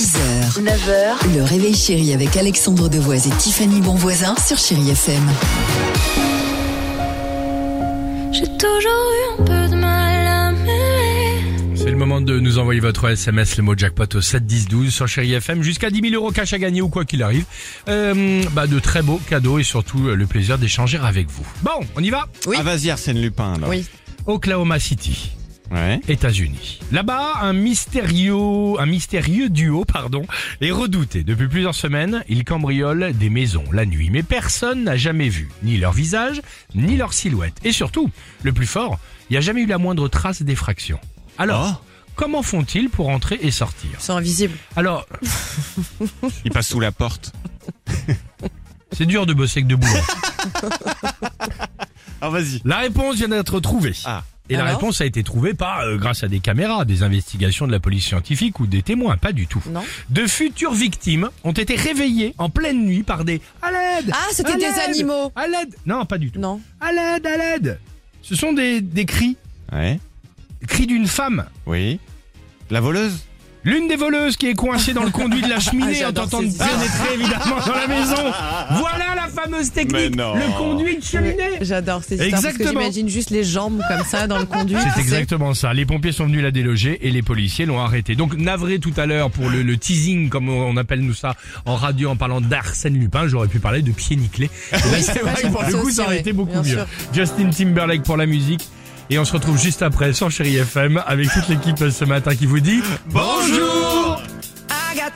6h, 9h, le réveil chéri avec Alexandre Devoise et Tiffany Bonvoisin sur Chérie FM. J'ai toujours eu un peu de mal à m'aimer. C'est le moment de nous envoyer votre SMS, le mot jackpot au 7 10 12 sur Chéri FM. Jusqu'à 10 000 euros cash à gagner ou quoi qu'il arrive. Euh, bah, de très beaux cadeaux et surtout euh, le plaisir d'échanger avec vous. Bon, on y va? Oui. Ah vas-y Arsène Lupin alors. Oui. Oklahoma City. Ouais. États-Unis. Là-bas, un mystérieux, un mystérieux duo, pardon, est redouté. Depuis plusieurs semaines, ils cambriolent des maisons la nuit, mais personne n'a jamais vu ni leur visage, ni leur silhouette. Et surtout, le plus fort, il n'y a jamais eu la moindre trace d'effraction. Alors, comment font-ils pour entrer et sortir? Ils sont invisibles. Alors, Il passe sous la porte. c'est dur de bosser avec deux boulons. Ah vas-y. La réponse vient d'être trouvée. Ah. Et la réponse a été trouvée pas euh, grâce à des caméras, des investigations de la police scientifique ou des témoins, pas du tout. Non. De futures victimes ont été réveillées en pleine nuit par des à l'aide. Ah, c'était à des l'aide, animaux. À l'aide. Non, pas du tout. Non. À l'aide, à l'aide. Ce sont des, des cris, Ouais. cris d'une femme. Oui. La voleuse? L'une des voleuses qui est coincée dans le conduit de la cheminée en J'adore tentant de pénétrer évidemment dans la maison. Voilà fameuse technique. Mais non. Le conduit de cheminée. J'adore ces histoires parce que Exactement. j'imagine juste les jambes comme ça dans le conduit. C'est tu sais. exactement ça. Les pompiers sont venus la déloger et les policiers l'ont arrêté. Donc navré tout à l'heure pour le, le teasing, comme on appelle nous ça en radio en parlant d'Arsène Lupin. J'aurais pu parler de pieds nickelés. Et là, c'est vrai que pour le coup, ça aurait été beaucoup Bien mieux. sûr. Justin Timberlake pour la musique. Et on se retrouve juste après sur Chéri FM avec toute l'équipe ce matin qui vous dit bonjour.